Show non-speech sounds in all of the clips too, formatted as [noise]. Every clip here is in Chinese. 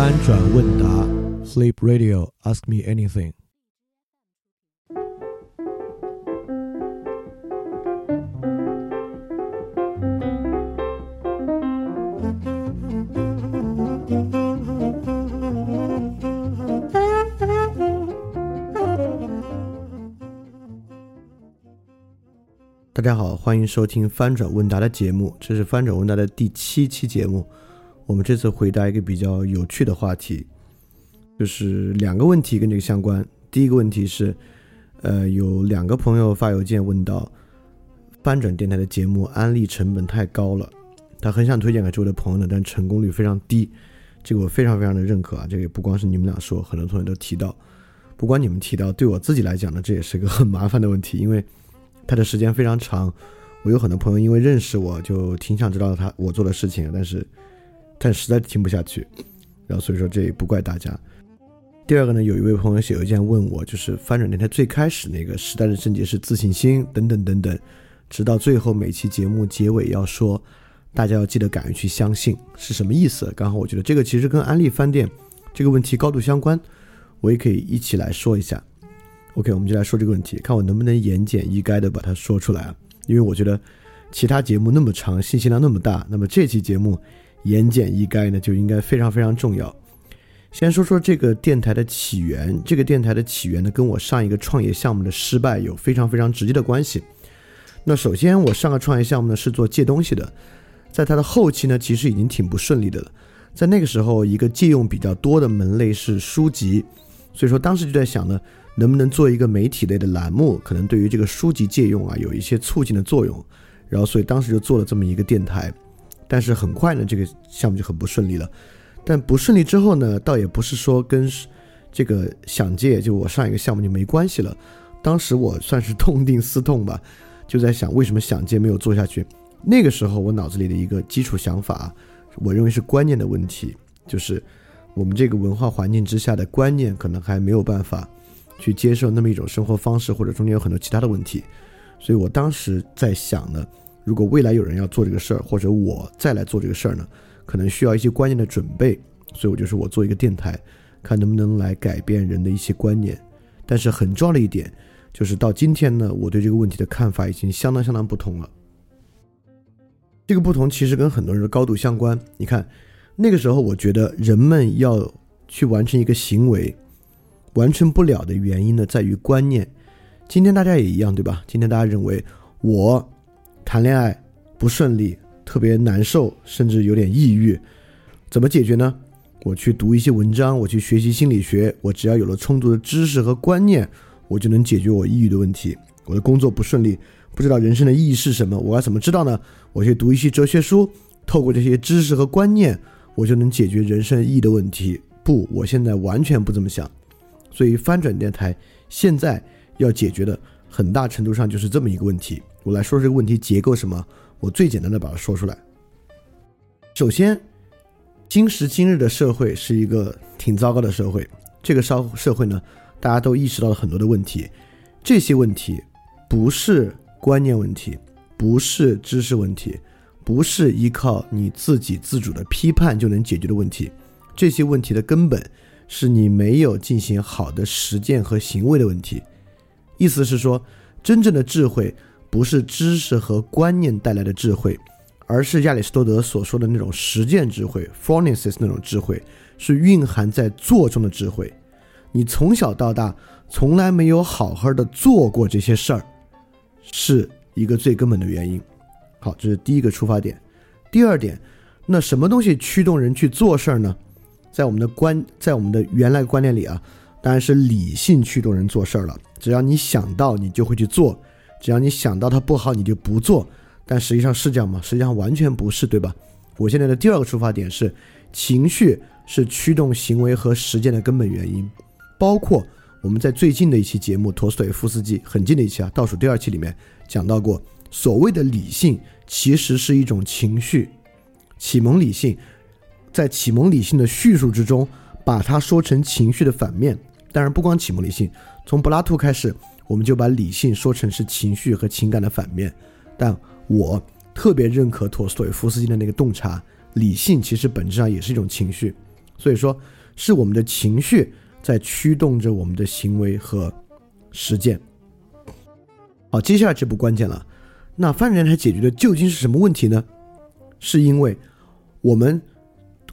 翻转问答，Sleep Radio，Ask me anything。大家好，欢迎收听翻转问答的节目，这是翻转问答的第七期节目。我们这次回答一个比较有趣的话题，就是两个问题跟这个相关。第一个问题是，呃，有两个朋友发邮件问到，翻转电台的节目安利成本太高了，他很想推荐给周围的朋友呢，但成功率非常低。这个我非常非常的认可啊，这个也不光是你们俩说，很多同学都提到。不光你们提到，对我自己来讲呢，这也是个很麻烦的问题，因为。他的时间非常长，我有很多朋友因为认识我就挺想知道他我做的事情，但是但实在听不下去，然后所以说这也不怪大家。第二个呢，有一位朋友写邮件问我，就是翻转电台最开始那个时代的症结是自信心等等等等，直到最后每期节目结尾要说，大家要记得敢于去相信是什么意思？刚好我觉得这个其实跟安利饭店这个问题高度相关，我也可以一起来说一下。OK，我们就来说这个问题，看我能不能言简意赅的把它说出来啊？因为我觉得其他节目那么长，信息量那么大，那么这期节目言简意赅呢，就应该非常非常重要。先说说这个电台的起源，这个电台的起源呢，跟我上一个创业项目的失败有非常非常直接的关系。那首先，我上个创业项目呢是做借东西的，在它的后期呢，其实已经挺不顺利的了。在那个时候，一个借用比较多的门类是书籍，所以说当时就在想呢。能不能做一个媒体类的栏目？可能对于这个书籍借用啊，有一些促进的作用。然后，所以当时就做了这么一个电台。但是很快呢，这个项目就很不顺利了。但不顺利之后呢，倒也不是说跟这个想借就我上一个项目就没关系了。当时我算是痛定思痛吧，就在想为什么想借没有做下去。那个时候我脑子里的一个基础想法，我认为是观念的问题，就是我们这个文化环境之下的观念可能还没有办法。去接受那么一种生活方式，或者中间有很多其他的问题，所以我当时在想呢，如果未来有人要做这个事儿，或者我再来做这个事儿呢，可能需要一些观念的准备，所以我就说我做一个电台，看能不能来改变人的一些观念。但是很重要的一点就是，到今天呢，我对这个问题的看法已经相当相当不同了。这个不同其实跟很多人的高度相关。你看，那个时候我觉得人们要去完成一个行为。完成不了的原因呢，在于观念。今天大家也一样，对吧？今天大家认为我谈恋爱不顺利，特别难受，甚至有点抑郁，怎么解决呢？我去读一些文章，我去学习心理学，我只要有了充足的知识和观念，我就能解决我抑郁的问题。我的工作不顺利，不知道人生的意义是什么，我要怎么知道呢？我去读一些哲学书，透过这些知识和观念，我就能解决人生意义的问题。不，我现在完全不这么想。所以翻转电台现在要解决的很大程度上就是这么一个问题。我来说这个问题结构什么？我最简单的把它说出来。首先，今时今日的社会是一个挺糟糕的社会。这个社社会呢，大家都意识到了很多的问题。这些问题不是观念问题，不是知识问题，不是依靠你自己自主的批判就能解决的问题。这些问题的根本。是你没有进行好的实践和行为的问题，意思是说，真正的智慧不是知识和观念带来的智慧，而是亚里士多德所说的那种实践智慧 （phronesis） 那种智慧，是蕴含在做中的智慧。你从小到大从来没有好好的做过这些事儿，是一个最根本的原因。好，这是第一个出发点。第二点，那什么东西驱动人去做事儿呢？在我们的观，在我们的原来观念里啊，当然是理性驱动人做事儿了。只要你想到，你就会去做；只要你想到它不好，你就不做。但实际上是这样吗？实际上完全不是，对吧？我现在的第二个出发点是，情绪是驱动行为和实践的根本原因。包括我们在最近的一期节目《陀思妥耶夫斯基》很近的一期啊，倒数第二期里面讲到过，所谓的理性其实是一种情绪，启蒙理性。在启蒙理性的叙述之中，把它说成情绪的反面。当然，不光启蒙理性，从柏拉图开始，我们就把理性说成是情绪和情感的反面。但我特别认可陀思妥耶夫斯基的那个洞察：理性其实本质上也是一种情绪。所以说，是我们的情绪在驱动着我们的行为和实践。好，接下来这步关键了。那发展电台解决的究竟是什么问题呢？是因为我们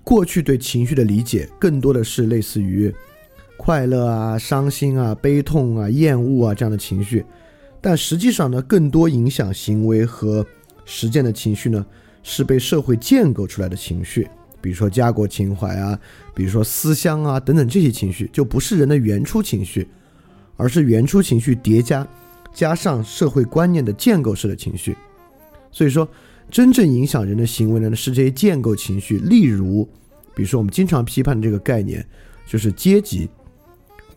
过去对情绪的理解更多的是类似于快乐啊、伤心啊、悲痛啊、厌恶啊这样的情绪，但实际上呢，更多影响行为和实践的情绪呢，是被社会建构出来的情绪，比如说家国情怀啊，比如说思乡啊等等这些情绪，就不是人的原初情绪，而是原初情绪叠加。加上社会观念的建构式的情绪，所以说，真正影响人的行为呢，是这些建构情绪。例如，比如说我们经常批判的这个概念，就是阶级。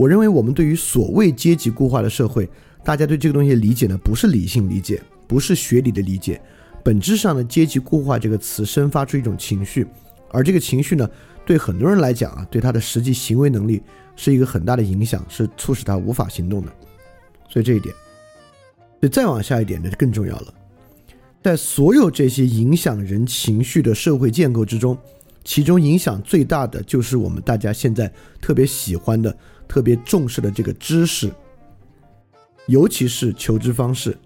我认为我们对于所谓阶级固化的社会，大家对这个东西理解呢，不是理性理解，不是学理的理解。本质上的阶级固化这个词生发出一种情绪，而这个情绪呢，对很多人来讲啊，对他的实际行为能力是一个很大的影响，是促使他无法行动的。所以这一点。所以再往下一点，呢就更重要了。在所有这些影响人情绪的社会建构之中，其中影响最大的就是我们大家现在特别喜欢的、特别重视的这个知识，尤其是求知方式。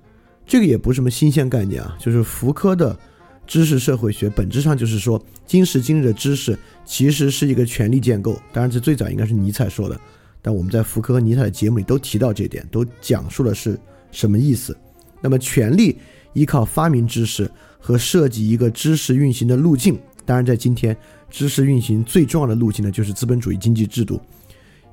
这个也不是什么新鲜概念啊，就是福柯的知识社会学，本质上就是说，今时今日的知识其实是一个权力建构。当然，这最早应该是尼采说的，但我们在福柯和尼采的节目里都提到这点，都讲述的是。什么意思？那么，权力依靠发明知识和设计一个知识运行的路径。当然，在今天，知识运行最重要的路径呢，就是资本主义经济制度。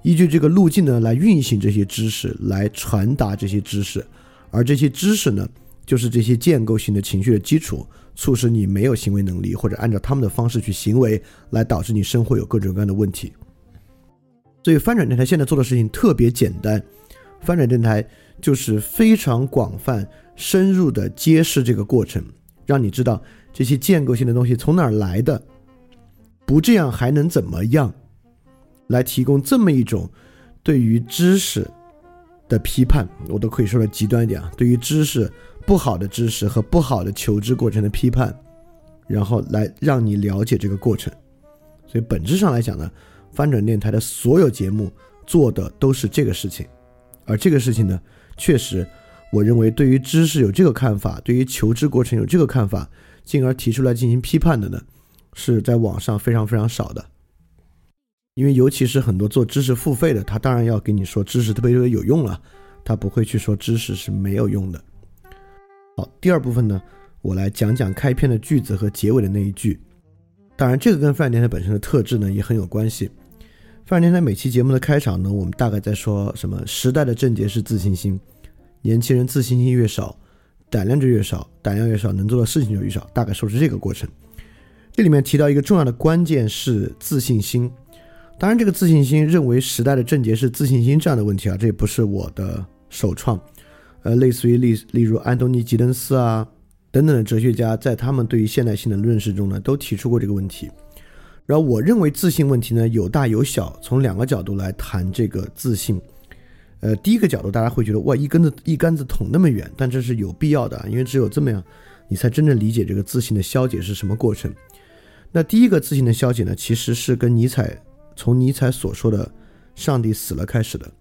依据这个路径呢，来运行这些知识，来传达这些知识。而这些知识呢，就是这些建构性的情绪的基础，促使你没有行为能力，或者按照他们的方式去行为，来导致你生活有各种各样的问题。所以，翻转电台现在做的事情特别简单。翻转电台。就是非常广泛、深入的揭示这个过程，让你知道这些建构性的东西从哪儿来的，不这样还能怎么样？来提供这么一种对于知识的批判，我都可以说的极端一点啊，对于知识不好的知识和不好的求知过程的批判，然后来让你了解这个过程。所以本质上来讲呢，翻转电台的所有节目做的都是这个事情，而这个事情呢。确实，我认为对于知识有这个看法，对于求知过程有这个看法，进而提出来进行批判的呢，是在网上非常非常少的。因为尤其是很多做知识付费的，他当然要给你说知识特别特别有用了，他不会去说知识是没有用的。好，第二部分呢，我来讲讲开篇的句子和结尾的那一句。当然，这个跟饭店它本身的特质呢也很有关系。范年台每期节目的开场呢，我们大概在说什么？时代的症结是自信心，年轻人自信心越少，胆量就越少，胆量越少，能做的事情就越少，大概说是这个过程。这里面提到一个重要的关键是自信心。当然，这个自信心认为时代的症结是自信心这样的问题啊，这也不是我的首创。呃，类似于例例如安东尼吉登斯啊等等的哲学家，在他们对于现代性的论述中呢，都提出过这个问题。然后我认为自信问题呢有大有小，从两个角度来谈这个自信。呃，第一个角度大家会觉得哇一根子一竿子捅那么远，但这是有必要的，因为只有这么样，你才真正理解这个自信的消解是什么过程。那第一个自信的消解呢，其实是跟尼采从尼采所说的“上帝死了”开始的。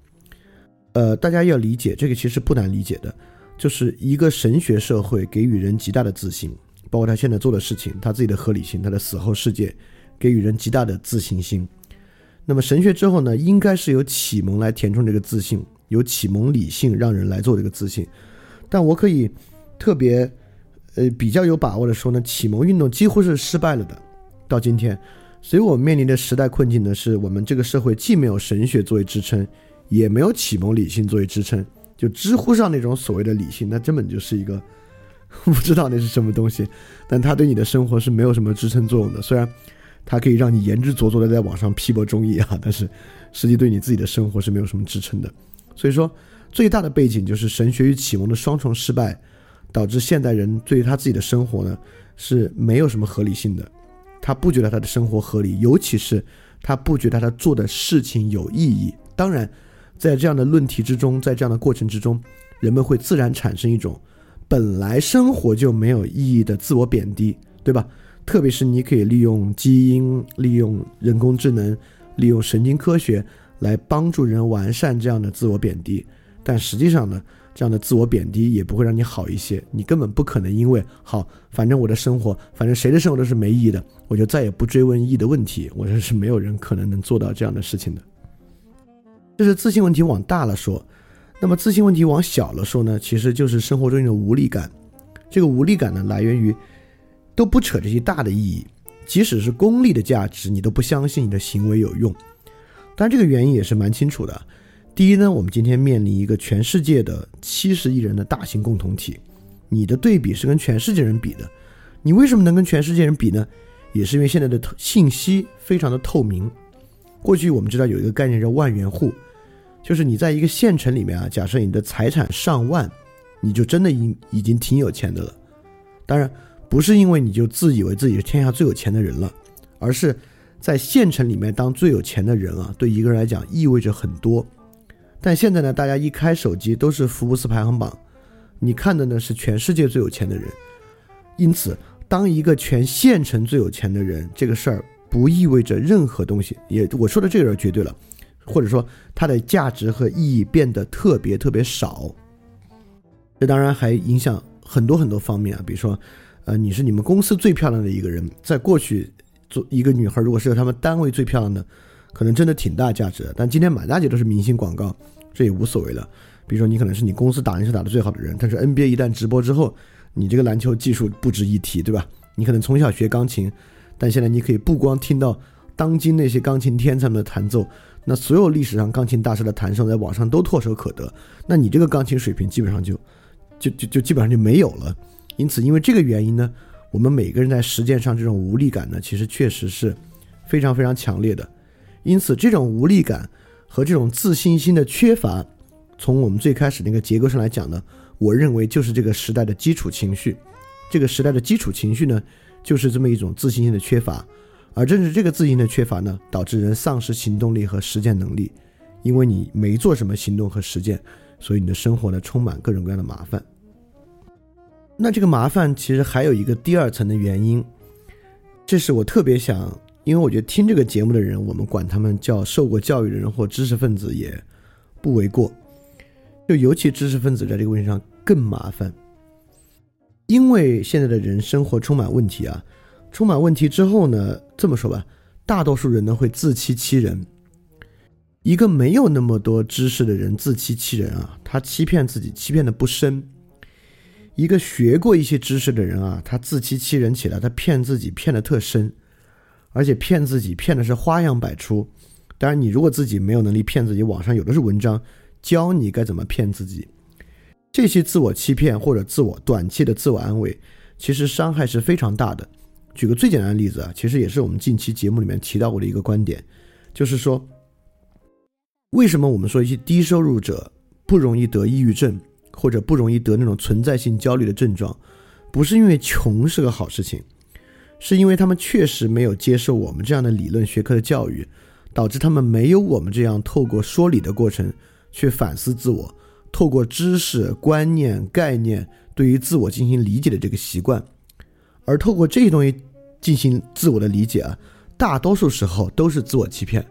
呃，大家要理解这个其实不难理解的，就是一个神学社会给予人极大的自信，包括他现在做的事情，他自己的合理性，他的死后世界。给予人极大的自信心。那么神学之后呢，应该是由启蒙来填充这个自信，由启蒙理性让人来做这个自信。但我可以特别呃比较有把握的说呢，启蒙运动几乎是失败了的。到今天，所以我们面临的时代困境呢，是我们这个社会既没有神学作为支撑，也没有启蒙理性作为支撑。就知乎上那种所谓的理性，那根本就是一个 [laughs] 不知道那是什么东西，但它对你的生活是没有什么支撑作用的。虽然。它可以让你言之凿凿的在网上批驳中医啊，但是实际对你自己的生活是没有什么支撑的。所以说，最大的背景就是神学与启蒙的双重失败，导致现代人对于他自己的生活呢是没有什么合理性的。他不觉得他的生活合理，尤其是他不觉得他做的事情有意义。当然，在这样的论题之中，在这样的过程之中，人们会自然产生一种本来生活就没有意义的自我贬低，对吧？特别是你可以利用基因、利用人工智能、利用神经科学来帮助人完善这样的自我贬低。但实际上呢，这样的自我贬低也不会让你好一些。你根本不可能因为好，反正我的生活，反正谁的生活都是没意义的，我就再也不追问意义的问题。我觉得是没有人可能能做到这样的事情的。这是自信问题往大了说，那么自信问题往小了说呢？其实就是生活中的无力感。这个无力感呢，来源于都不扯这些大的意义，即使是功利的价值，你都不相信你的行为有用。当然，这个原因也是蛮清楚的。第一呢，我们今天面临一个全世界的七十亿人的大型共同体，你的对比是跟全世界人比的。你为什么能跟全世界人比呢？也是因为现在的信息非常的透明。过去我们知道有一个概念叫万元户，就是你在一个县城里面啊，假设你的财产上万。你就真的已已经挺有钱的了，当然不是因为你就自以为自己是天下最有钱的人了，而是在县城里面当最有钱的人啊，对一个人来讲意味着很多。但现在呢，大家一开手机都是福布斯排行榜，你看的呢是全世界最有钱的人，因此当一个全县城最有钱的人，这个事儿不意味着任何东西。也我说的这个人绝对了，或者说它的价值和意义变得特别特别少。这当然还影响很多很多方面啊，比如说，呃，你是你们公司最漂亮的一个人，在过去做一个女孩，如果是他们单位最漂亮的，可能真的挺大价值的。但今天满大街都是明星广告，这也无所谓了。比如说，你可能是你公司打篮球打得最好的人，但是 NBA 一旦直播之后，你这个篮球技术不值一提，对吧？你可能从小学钢琴，但现在你可以不光听到当今那些钢琴天才们的弹奏。那所有历史上钢琴大师的弹声在网上都唾手可得，那你这个钢琴水平基本上就。就就就基本上就没有了，因此，因为这个原因呢，我们每个人在实践上这种无力感呢，其实确实是非常非常强烈的。因此，这种无力感和这种自信心的缺乏，从我们最开始那个结构上来讲呢，我认为就是这个时代的基础情绪。这个时代的基础情绪呢，就是这么一种自信心的缺乏，而正是这个自信的缺乏呢，导致人丧失行动力和实践能力，因为你没做什么行动和实践。所以你的生活呢，充满各种各样的麻烦。那这个麻烦其实还有一个第二层的原因，这是我特别想，因为我觉得听这个节目的人，我们管他们叫受过教育的人或知识分子也不为过。就尤其知识分子在这个问题上更麻烦，因为现在的人生活充满问题啊，充满问题之后呢，这么说吧，大多数人呢会自欺欺人。一个没有那么多知识的人自欺欺人啊，他欺骗自己，欺骗的不深；一个学过一些知识的人啊，他自欺欺人起来，他骗自己骗的特深，而且骗自己骗的是花样百出。当然，你如果自己没有能力骗自己，网上有的是文章教你该怎么骗自己。这些自我欺骗或者自我短期的自我安慰，其实伤害是非常大的。举个最简单的例子啊，其实也是我们近期节目里面提到过的一个观点，就是说。为什么我们说一些低收入者不容易得抑郁症，或者不容易得那种存在性焦虑的症状？不是因为穷是个好事情，是因为他们确实没有接受我们这样的理论学科的教育，导致他们没有我们这样透过说理的过程去反思自我，透过知识、观念、概念对于自我进行理解的这个习惯，而透过这些东西进行自我的理解啊，大多数时候都是自我欺骗。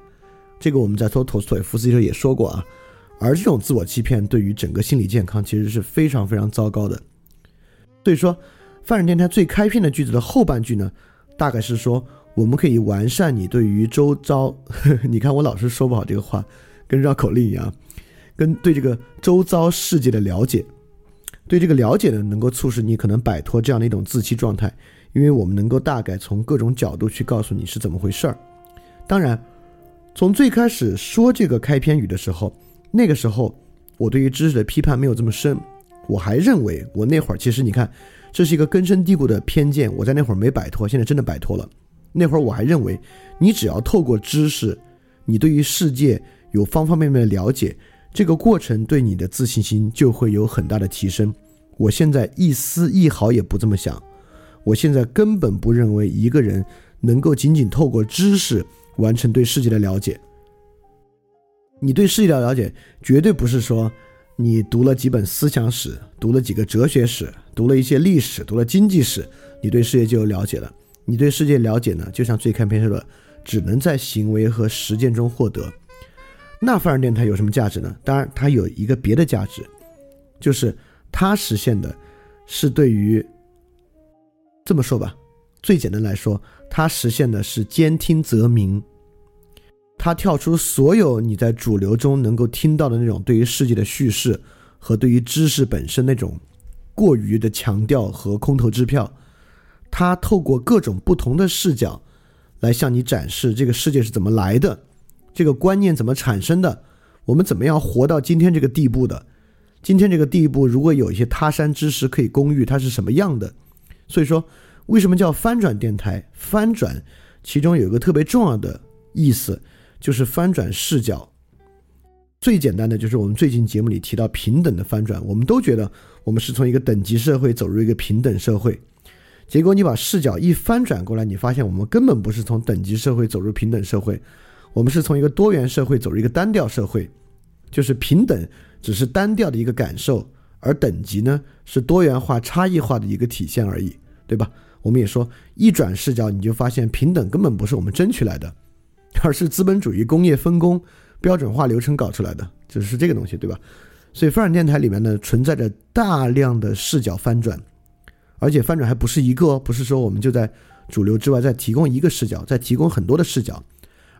这个我们在说托斯托夫斯基时候也说过啊，而这种自我欺骗对于整个心理健康其实是非常非常糟糕的。所以说，范人电台最开篇的句子的后半句呢，大概是说我们可以完善你对于周遭，呵 [laughs] 呵你看我老是说不好这个话，跟绕口令一样，跟对这个周遭世界的了解，对这个了解呢，能够促使你可能摆脱这样的一种自欺状态，因为我们能够大概从各种角度去告诉你是怎么回事儿，当然。从最开始说这个开篇语的时候，那个时候我对于知识的批判没有这么深，我还认为我那会儿其实你看，这是一个根深蒂固的偏见，我在那会儿没摆脱，现在真的摆脱了。那会儿我还认为，你只要透过知识，你对于世界有方方面面的了解，这个过程对你的自信心就会有很大的提升。我现在一丝一毫也不这么想，我现在根本不认为一个人能够仅仅透过知识。完成对世界的了解。你对世界的了解，绝对不是说你读了几本思想史，读了几个哲学史，读了一些历史，读了经济史，你对世界就有了解了。你对世界了解呢，就像最开篇说的，只能在行为和实践中获得。那泛尔电台有什么价值呢？当然，它有一个别的价值，就是它实现的是对于这么说吧，最简单来说，它实现的是兼听则明。它跳出所有你在主流中能够听到的那种对于世界的叙事和对于知识本身那种过于的强调和空头支票。它透过各种不同的视角来向你展示这个世界是怎么来的，这个观念怎么产生的，我们怎么样活到今天这个地步的。今天这个地步，如果有一些他山之石可以攻玉，它是什么样的？所以说，为什么叫翻转电台？翻转其中有一个特别重要的意思。就是翻转视角，最简单的就是我们最近节目里提到平等的翻转。我们都觉得我们是从一个等级社会走入一个平等社会，结果你把视角一翻转过来，你发现我们根本不是从等级社会走入平等社会，我们是从一个多元社会走入一个单调社会。就是平等只是单调的一个感受，而等级呢是多元化、差异化的一个体现而已，对吧？我们也说一转视角，你就发现平等根本不是我们争取来的。而是资本主义工业分工标准化流程搞出来的，就是这个东西，对吧？所以，翻转电台里面呢存在着大量的视角翻转，而且翻转还不是一个，不是说我们就在主流之外再提供一个视角，再提供很多的视角，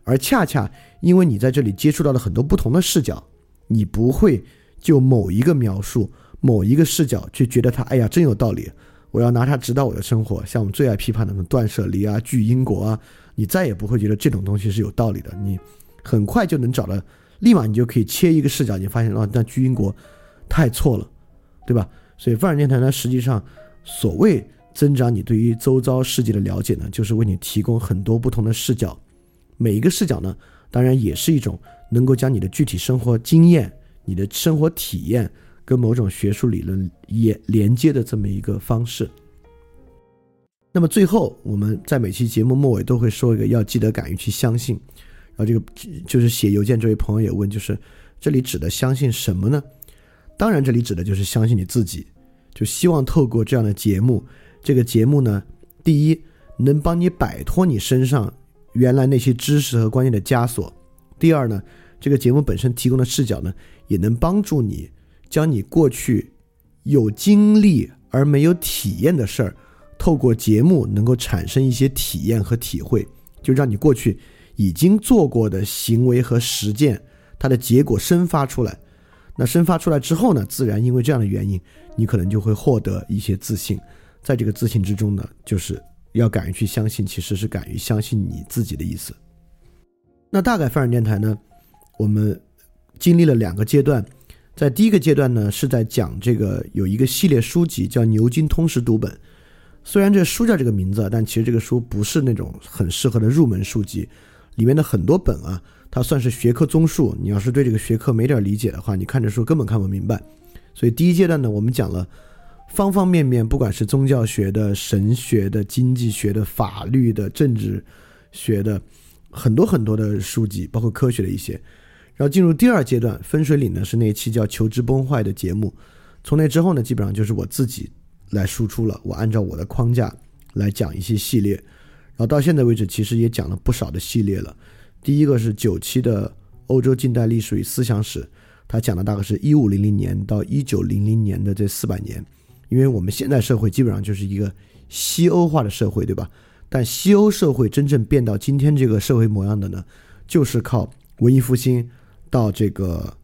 而恰恰因为你在这里接触到了很多不同的视角，你不会就某一个描述、某一个视角去觉得它，哎呀，真有道理，我要拿它指导我的生活。像我们最爱批判的那种断舍离啊、巨因果啊。你再也不会觉得这种东西是有道理的，你很快就能找到，立马你就可以切一个视角，你发现哦，那居英国太错了，对吧？所以范尔电台呢，实际上所谓增长你对于周遭世界的了解呢，就是为你提供很多不同的视角，每一个视角呢，当然也是一种能够将你的具体生活经验、你的生活体验跟某种学术理论也连接的这么一个方式。那么最后，我们在每期节目末尾都会说一个要记得敢于去相信。然后这个就是写邮件这位朋友也问，就是这里指的相信什么呢？当然，这里指的就是相信你自己。就希望透过这样的节目，这个节目呢，第一能帮你摆脱你身上原来那些知识和观念的枷锁；第二呢，这个节目本身提供的视角呢，也能帮助你将你过去有经历而没有体验的事儿。透过节目能够产生一些体验和体会，就让你过去已经做过的行为和实践，它的结果生发出来。那生发出来之后呢，自然因为这样的原因，你可能就会获得一些自信。在这个自信之中呢，就是要敢于去相信，其实是敢于相信你自己的意思。那大概范儿电台呢，我们经历了两个阶段，在第一个阶段呢，是在讲这个有一个系列书籍叫《牛津通识读本》。虽然这书叫这个名字，但其实这个书不是那种很适合的入门书籍。里面的很多本啊，它算是学科综述。你要是对这个学科没点理解的话，你看这书根本看不明白。所以第一阶段呢，我们讲了方方面面，不管是宗教学的、神学的、经济学的、法律的、政治学的，很多很多的书籍，包括科学的一些。然后进入第二阶段，分水岭呢是那一期叫《求知崩坏》的节目。从那之后呢，基本上就是我自己。来输出了，我按照我的框架来讲一些系列，然后到现在为止，其实也讲了不少的系列了。第一个是九期的欧洲近代历史与思想史，它讲的大概是一五零零年到一九零零年的这四百年，因为我们现代社会基本上就是一个西欧化的社会，对吧？但西欧社会真正变到今天这个社会模样的呢，就是靠文艺复兴到这个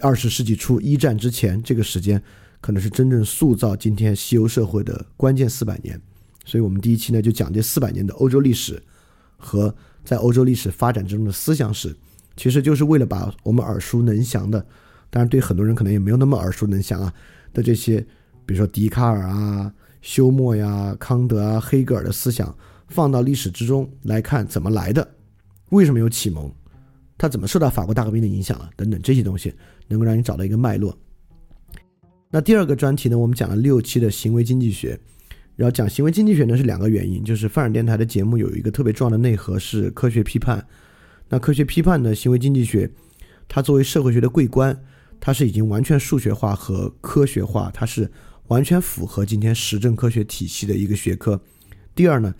二十世纪初一战之前这个时间。可能是真正塑造今天西欧社会的关键四百年，所以我们第一期呢就讲这四百年的欧洲历史和在欧洲历史发展之中的思想史，其实就是为了把我们耳熟能详的，当然对很多人可能也没有那么耳熟能详啊的这些，比如说笛卡尔啊、休谟呀、康德啊、黑格尔的思想放到历史之中来看怎么来的，为什么有启蒙，他怎么受到法国大革命的影响了等等这些东西，能够让你找到一个脉络。那第二个专题呢，我们讲了六期的行为经济学，然后讲行为经济学呢是两个原因，就是范尔电台的节目有一个特别重要的内核是科学批判。那科学批判的行为经济学，它作为社会学的桂冠，它是已经完全数学化和科学化，它是完全符合今天实证科学体系的一个学科。第二呢，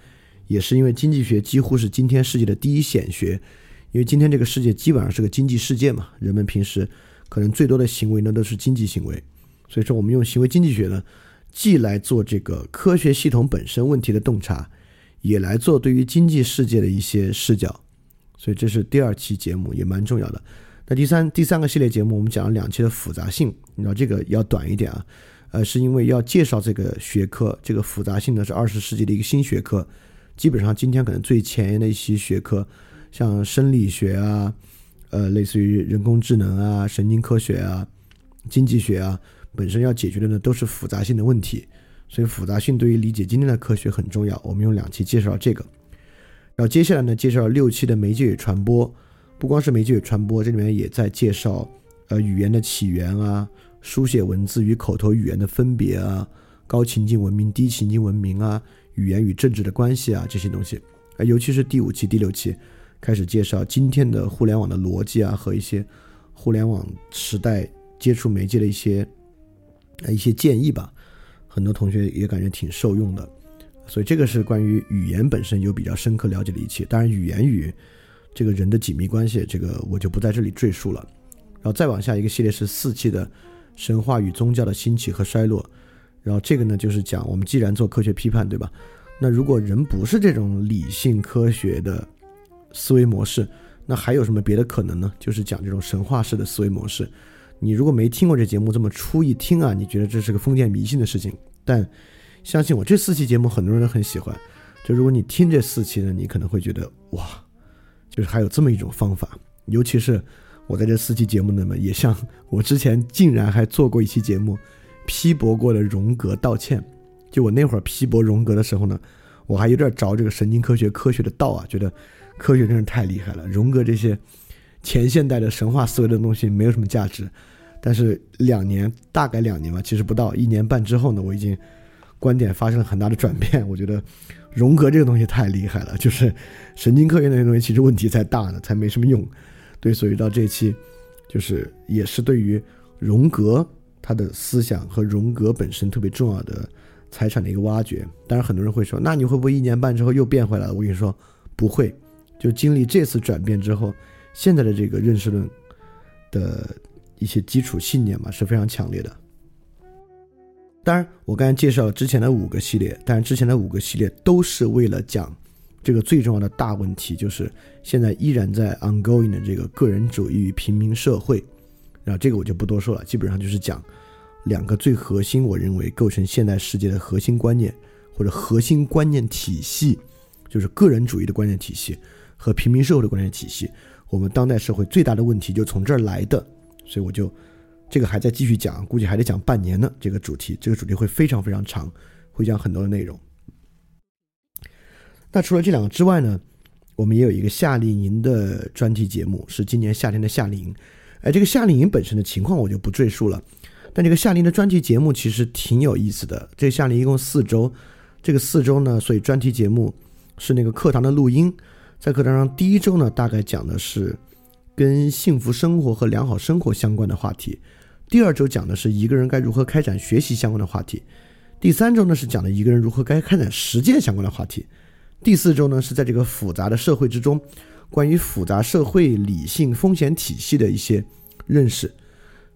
也是因为经济学几乎是今天世界的第一显学，因为今天这个世界基本上是个经济世界嘛，人们平时可能最多的行为呢都是经济行为，所以说我们用行为经济学呢，既来做这个科学系统本身问题的洞察，也来做对于经济世界的一些视角，所以这是第二期节目也蛮重要的。那第三第三个系列节目我们讲了两期的复杂性，你知道这个要短一点啊，呃，是因为要介绍这个学科，这个复杂性呢是二十世纪的一个新学科。基本上今天可能最前沿的一些学科，像生理学啊，呃，类似于人工智能啊、神经科学啊、经济学啊，本身要解决的呢都是复杂性的问题，所以复杂性对于理解今天的科学很重要。我们用两期介绍这个，然后接下来呢介绍六期的媒介与传播，不光是媒介与传播，这里面也在介绍呃语言的起源啊、书写文字与口头语言的分别啊、高情境文明、低情境文明啊。语言与政治的关系啊，这些东西，啊，尤其是第五期、第六期开始介绍今天的互联网的逻辑啊，和一些互联网时代接触媒介的一些呃一些建议吧。很多同学也感觉挺受用的，所以这个是关于语言本身有比较深刻了解的一期。当然，语言与这个人的紧密关系，这个我就不在这里赘述了。然后再往下一个系列是四期的神话与宗教的兴起和衰落。然后这个呢，就是讲我们既然做科学批判，对吧？那如果人不是这种理性科学的思维模式，那还有什么别的可能呢？就是讲这种神话式的思维模式。你如果没听过这节目，这么初一听啊，你觉得这是个封建迷信的事情。但相信我，这四期节目很多人都很喜欢。就如果你听这四期呢，你可能会觉得哇，就是还有这么一种方法。尤其是我在这四期节目里面，也像我之前竟然还做过一期节目。批驳过的荣格道歉，就我那会儿批驳荣格的时候呢，我还有点着这个神经科学科学的道啊，觉得科学真是太厉害了。荣格这些前现代的神话思维的东西没有什么价值。但是两年，大概两年吧，其实不到一年半之后呢，我已经观点发生了很大的转变。[laughs] 我觉得荣格这个东西太厉害了，就是神经科学那些东西其实问题才大呢，才没什么用。对，所以到这期就是也是对于荣格。他的思想和荣格本身特别重要的财产的一个挖掘，当然很多人会说，那你会不会一年半之后又变回来了？我跟你说，不会，就经历这次转变之后，现在的这个认识论的一些基础信念嘛是非常强烈的。当然，我刚才介绍了之前的五个系列，但是之前的五个系列都是为了讲这个最重要的大问题，就是现在依然在 ongoing 的这个个人主义与平民社会。然后这个我就不多说了，基本上就是讲两个最核心，我认为构成现代世界的核心观念或者核心观念体系，就是个人主义的观念体系和平民社会的观念体系。我们当代社会最大的问题就从这儿来的，所以我就这个还在继续讲，估计还得讲半年呢。这个主题，这个主题会非常非常长，会讲很多的内容。那除了这两个之外呢，我们也有一个夏令营的专题节目，是今年夏天的夏令营。哎，这个夏令营本身的情况我就不赘述了，但这个夏令营的专题节目其实挺有意思的。这夏令营一共四周，这个四周呢，所以专题节目是那个课堂的录音。在课堂上，第一周呢，大概讲的是跟幸福生活和良好生活相关的话题；第二周讲的是一个人该如何开展学习相关的话题；第三周呢是讲的一个人如何该开展实践相关的话题；第四周呢是在这个复杂的社会之中。关于复杂社会理性风险体系的一些认识，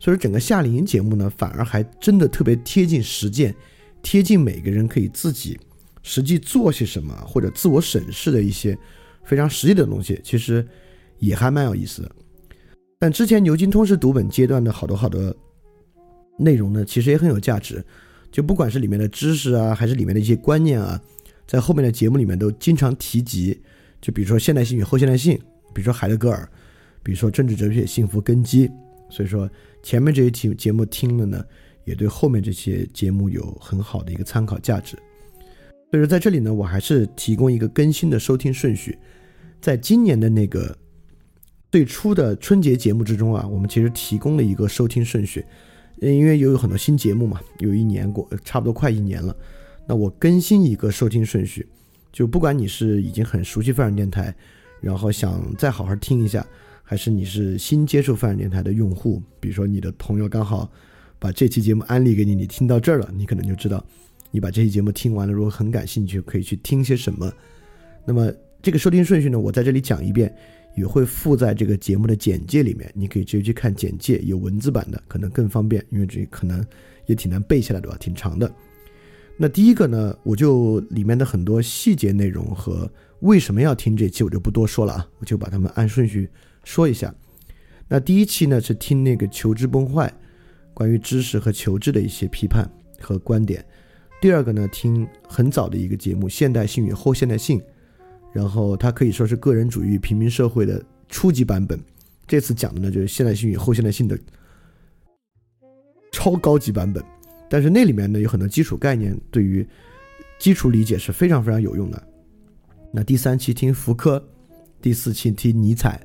所以说整个夏令营节目呢，反而还真的特别贴近实践，贴近每个人可以自己实际做些什么或者自我审视的一些非常实际的东西，其实也还蛮有意思的。但之前牛津通识读本阶段的好多好多内容呢，其实也很有价值，就不管是里面的知识啊，还是里面的一些观念啊，在后面的节目里面都经常提及。就比如说现代性与后现代性，比如说海德格尔，比如说政治哲学幸福根基。所以说前面这些节节目听了呢，也对后面这些节目有很好的一个参考价值。所以说在这里呢，我还是提供一个更新的收听顺序。在今年的那个最初的春节节目之中啊，我们其实提供了一个收听顺序，因为有有很多新节目嘛，有一年过，差不多快一年了，那我更新一个收听顺序。就不管你是已经很熟悉泛展电台，然后想再好好听一下，还是你是新接触泛展电台的用户，比如说你的朋友刚好把这期节目安利给你，你听到这儿了，你可能就知道，你把这期节目听完了，如果很感兴趣，可以去听些什么。那么这个收听顺序呢，我在这里讲一遍，也会附在这个节目的简介里面，你可以直接去看简介，有文字版的可能更方便，因为这可能也挺难背下来的吧，挺长的。那第一个呢，我就里面的很多细节内容和为什么要听这期，我就不多说了啊，我就把它们按顺序说一下。那第一期呢是听那个求知崩坏，关于知识和求知的一些批判和观点。第二个呢，听很早的一个节目《现代性与后现代性》，然后它可以说是个人主义平民社会的初级版本。这次讲的呢就是现代性与后现代性的超高级版本。但是那里面呢有很多基础概念，对于基础理解是非常非常有用的。那第三期听福柯，第四期听尼采，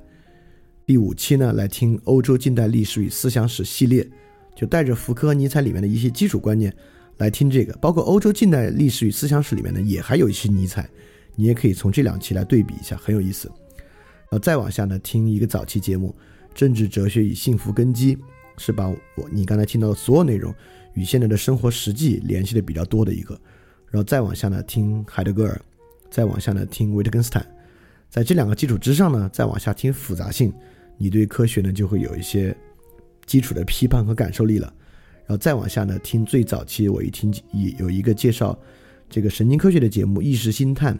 第五期呢来听欧洲近代历史与思想史系列，就带着福柯和尼采里面的一些基础观念来听这个。包括欧洲近代历史与思想史里面呢也还有一些尼采，你也可以从这两期来对比一下，很有意思。然后再往下呢听一个早期节目《政治哲学与幸福根基》，是把我你刚才听到的所有内容。与现在的生活实际联系的比较多的一个，然后再往下呢听海德格尔，再往下呢听维特根斯坦，在这两个基础之上呢，再往下听复杂性，你对科学呢就会有一些基础的批判和感受力了。然后再往下呢听最早期我一听有一个介绍这个神经科学的节目《意识星探》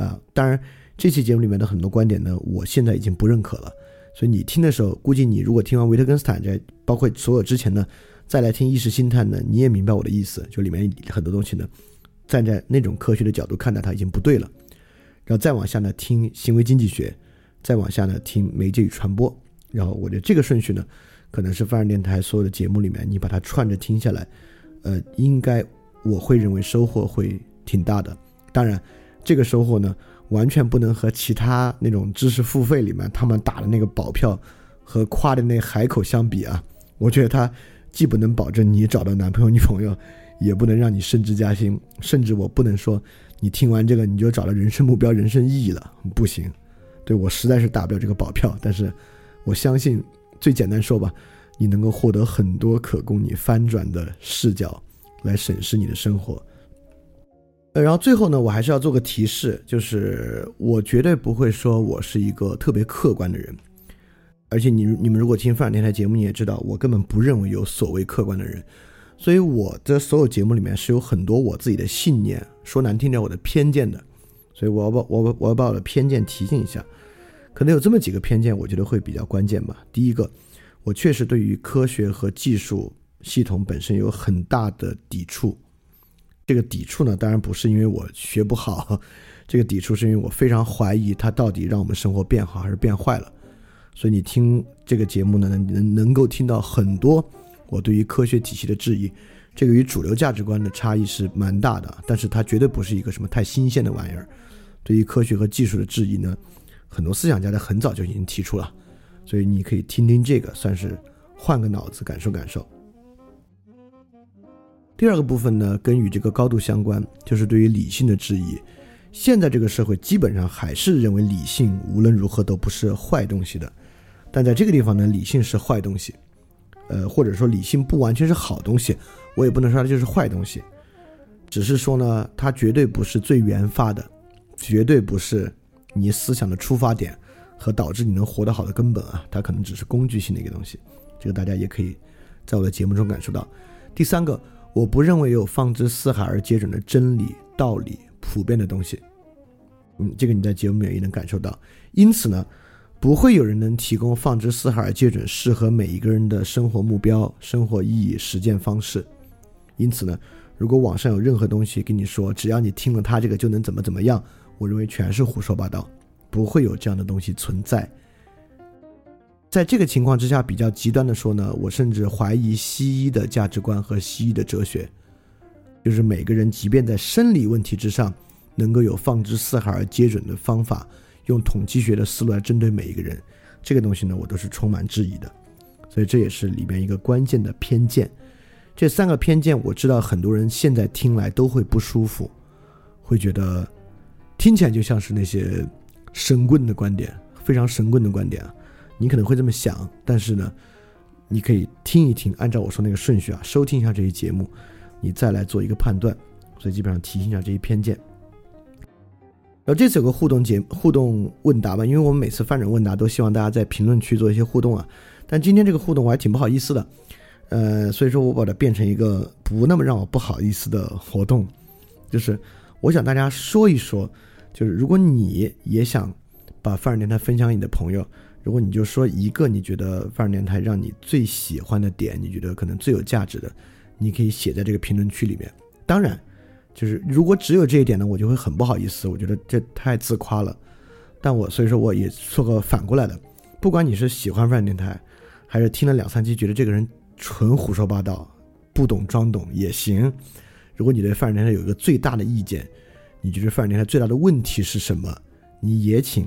啊，当然这期节目里面的很多观点呢，我现在已经不认可了，所以你听的时候，估计你如果听完维特根斯坦这包括所有之前呢。再来听意识心态呢，你也明白我的意思，就里面很多东西呢，站在那种科学的角度看待它已经不对了。然后再往下呢，听行为经济学，再往下呢，听媒介与传播。然后我觉得这个顺序呢，可能是发展电台所有的节目里面，你把它串着听下来，呃，应该我会认为收获会挺大的。当然，这个收获呢，完全不能和其他那种知识付费里面他们打的那个保票和夸的那海口相比啊，我觉得它。既不能保证你找到男朋友女朋友，也不能让你升职加薪，甚至我不能说你听完这个你就找到人生目标、人生意义了，不行。对我实在是打不了这个保票，但是我相信，最简单说吧，你能够获得很多可供你翻转的视角来审视你的生活。呃，然后最后呢，我还是要做个提示，就是我绝对不会说我是一个特别客观的人。而且你你们如果听范电台节目，你也知道我根本不认为有所谓客观的人，所以我的所有节目里面是有很多我自己的信念，说难听点我的偏见的，所以我要把我我要把我的偏见提醒一下，可能有这么几个偏见，我觉得会比较关键吧。第一个，我确实对于科学和技术系统本身有很大的抵触，这个抵触呢，当然不是因为我学不好，这个抵触是因为我非常怀疑它到底让我们生活变好还是变坏了。所以你听这个节目呢，能能够听到很多我对于科学体系的质疑，这个与主流价值观的差异是蛮大的，但是它绝对不是一个什么太新鲜的玩意儿。对于科学和技术的质疑呢，很多思想家在很早就已经提出了，所以你可以听听这个，算是换个脑子感受感受。第二个部分呢，跟与这个高度相关，就是对于理性的质疑。现在这个社会基本上还是认为理性无论如何都不是坏东西的。但在这个地方呢，理性是坏东西，呃，或者说理性不完全是好东西，我也不能说它就是坏东西，只是说呢，它绝对不是最原发的，绝对不是你思想的出发点和导致你能活得好的根本啊，它可能只是工具性的一个东西，这个大家也可以在我的节目中感受到。第三个，我不认为有放之四海而皆准的真理、道理、普遍的东西，嗯，这个你在节目里面也能感受到，因此呢。不会有人能提供放之四海而皆准、适合每一个人的生活目标、生活意义、实践方式。因此呢，如果网上有任何东西跟你说，只要你听了他这个就能怎么怎么样，我认为全是胡说八道，不会有这样的东西存在。在这个情况之下，比较极端的说呢，我甚至怀疑西医的价值观和西医的哲学，就是每个人即便在生理问题之上，能够有放之四海而皆准的方法。用统计学的思路来针对每一个人，这个东西呢，我都是充满质疑的，所以这也是里面一个关键的偏见。这三个偏见，我知道很多人现在听来都会不舒服，会觉得听起来就像是那些神棍的观点，非常神棍的观点啊。你可能会这么想，但是呢，你可以听一听，按照我说那个顺序啊，收听一下这些节目，你再来做一个判断。所以基本上提醒一下这些偏见。然后这次有个互动节互动问答吧，因为我们每次翻转问答都希望大家在评论区做一些互动啊。但今天这个互动我还挺不好意思的，呃，所以说我把它变成一个不那么让我不好意思的活动，就是我想大家说一说，就是如果你也想把范儿电台分享给你的朋友，如果你就说一个你觉得范儿电台让你最喜欢的点，你觉得可能最有价值的，你可以写在这个评论区里面。当然。就是如果只有这一点呢，我就会很不好意思，我觉得这太自夸了。但我所以说我也说个反过来的，不管你是喜欢范电台，还是听了两三期觉得这个人纯胡说八道、不懂装懂也行。如果你对范电台有一个最大的意见，你觉得范电台最大的问题是什么，你也请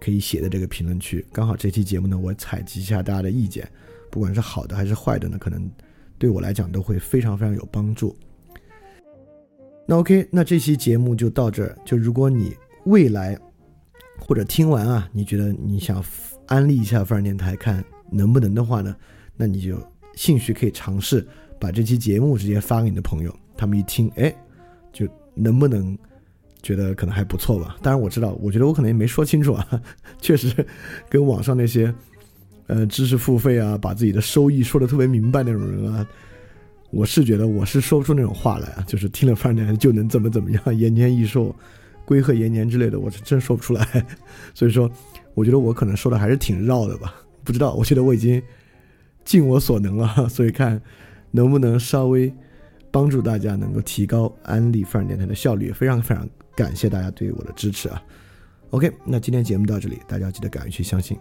可以写在这个评论区。刚好这期节目呢，我采集一下大家的意见，不管是好的还是坏的呢，可能对我来讲都会非常非常有帮助。那 OK，那这期节目就到这儿。就如果你未来或者听完啊，你觉得你想安利一下范儿电台，看能不能的话呢，那你就兴许可以尝试把这期节目直接发给你的朋友，他们一听，哎，就能不能觉得可能还不错吧？当然我知道，我觉得我可能也没说清楚啊，[laughs] 确实跟网上那些呃知识付费啊，把自己的收益说的特别明白那种人啊。我是觉得我是说不出那种话来啊，就是听了范儿就能怎么怎么样，[laughs] 延年益寿、龟鹤延年之类的，我是真说不出来。[laughs] 所以说，我觉得我可能说的还是挺绕的吧，不知道。我觉得我已经尽我所能了，所以看能不能稍微帮助大家能够提高安利范儿电台的效率。非常非常感谢大家对我的支持啊。OK，那今天节目到这里，大家记得敢于去相信。